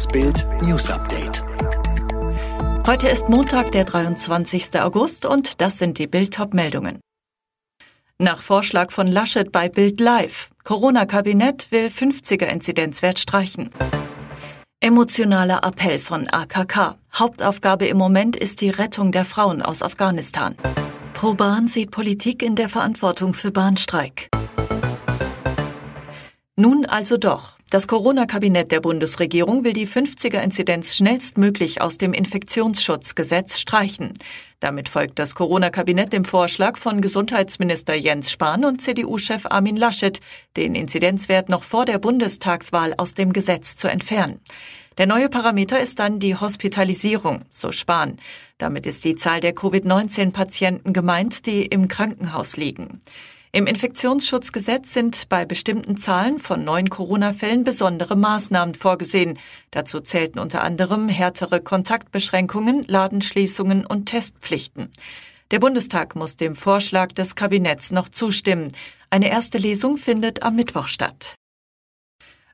Das Bild News Update. Heute ist Montag, der 23. August und das sind die Bild-Top-Meldungen. Nach Vorschlag von Laschet bei Bild Live. Corona-Kabinett will 50er-Inzidenzwert streichen. Emotionaler Appell von AKK. Hauptaufgabe im Moment ist die Rettung der Frauen aus Afghanistan. Pro Bahn sieht Politik in der Verantwortung für Bahnstreik. Nun also doch. Das Corona-Kabinett der Bundesregierung will die 50er-Inzidenz schnellstmöglich aus dem Infektionsschutzgesetz streichen. Damit folgt das Corona-Kabinett dem Vorschlag von Gesundheitsminister Jens Spahn und CDU-Chef Armin Laschet, den Inzidenzwert noch vor der Bundestagswahl aus dem Gesetz zu entfernen. Der neue Parameter ist dann die Hospitalisierung, so Spahn. Damit ist die Zahl der Covid-19-Patienten gemeint, die im Krankenhaus liegen. Im Infektionsschutzgesetz sind bei bestimmten Zahlen von neuen Corona-Fällen besondere Maßnahmen vorgesehen. Dazu zählten unter anderem härtere Kontaktbeschränkungen, Ladenschließungen und Testpflichten. Der Bundestag muss dem Vorschlag des Kabinetts noch zustimmen. Eine erste Lesung findet am Mittwoch statt.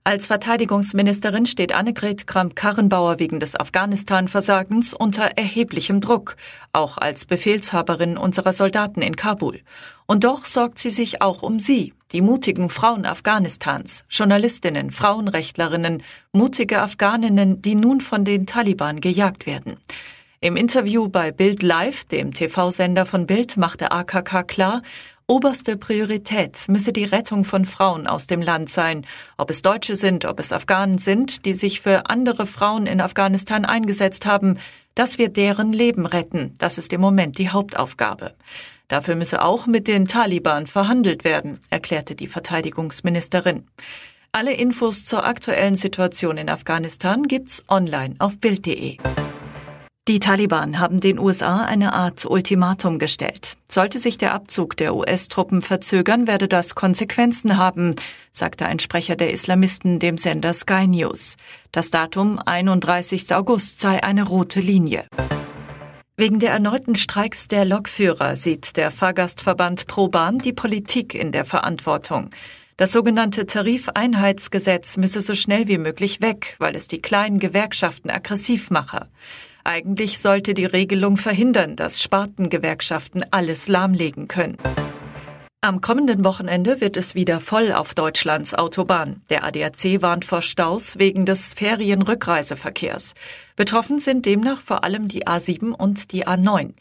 Als Verteidigungsministerin steht Annegret Kramp-Karrenbauer wegen des Afghanistan-Versagens unter erheblichem Druck, auch als Befehlshaberin unserer Soldaten in Kabul. Und doch sorgt sie sich auch um sie, die mutigen Frauen Afghanistans, Journalistinnen, Frauenrechtlerinnen, mutige Afghaninnen, die nun von den Taliban gejagt werden. Im Interview bei Bild Live, dem TV-Sender von Bild, machte AKK klar, Oberste Priorität müsse die Rettung von Frauen aus dem Land sein, ob es Deutsche sind, ob es Afghanen sind, die sich für andere Frauen in Afghanistan eingesetzt haben, dass wir deren Leben retten, das ist im Moment die Hauptaufgabe. Dafür müsse auch mit den Taliban verhandelt werden, erklärte die Verteidigungsministerin. Alle Infos zur aktuellen Situation in Afghanistan gibt's online auf Bild.de. Die Taliban haben den USA eine Art Ultimatum gestellt. Sollte sich der Abzug der US-Truppen verzögern, werde das Konsequenzen haben, sagte ein Sprecher der Islamisten dem Sender Sky News. Das Datum 31. August sei eine rote Linie. Wegen der erneuten Streiks der Lokführer sieht der Fahrgastverband ProBahn die Politik in der Verantwortung. Das sogenannte Tarifeinheitsgesetz müsse so schnell wie möglich weg, weil es die kleinen Gewerkschaften aggressiv mache. Eigentlich sollte die Regelung verhindern, dass Spartengewerkschaften alles lahmlegen können. Am kommenden Wochenende wird es wieder voll auf Deutschlands Autobahn. Der ADAC warnt vor Staus wegen des Ferienrückreiseverkehrs. Betroffen sind demnach vor allem die A7 und die A9.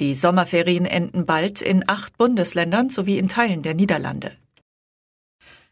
Die Sommerferien enden bald in acht Bundesländern sowie in Teilen der Niederlande.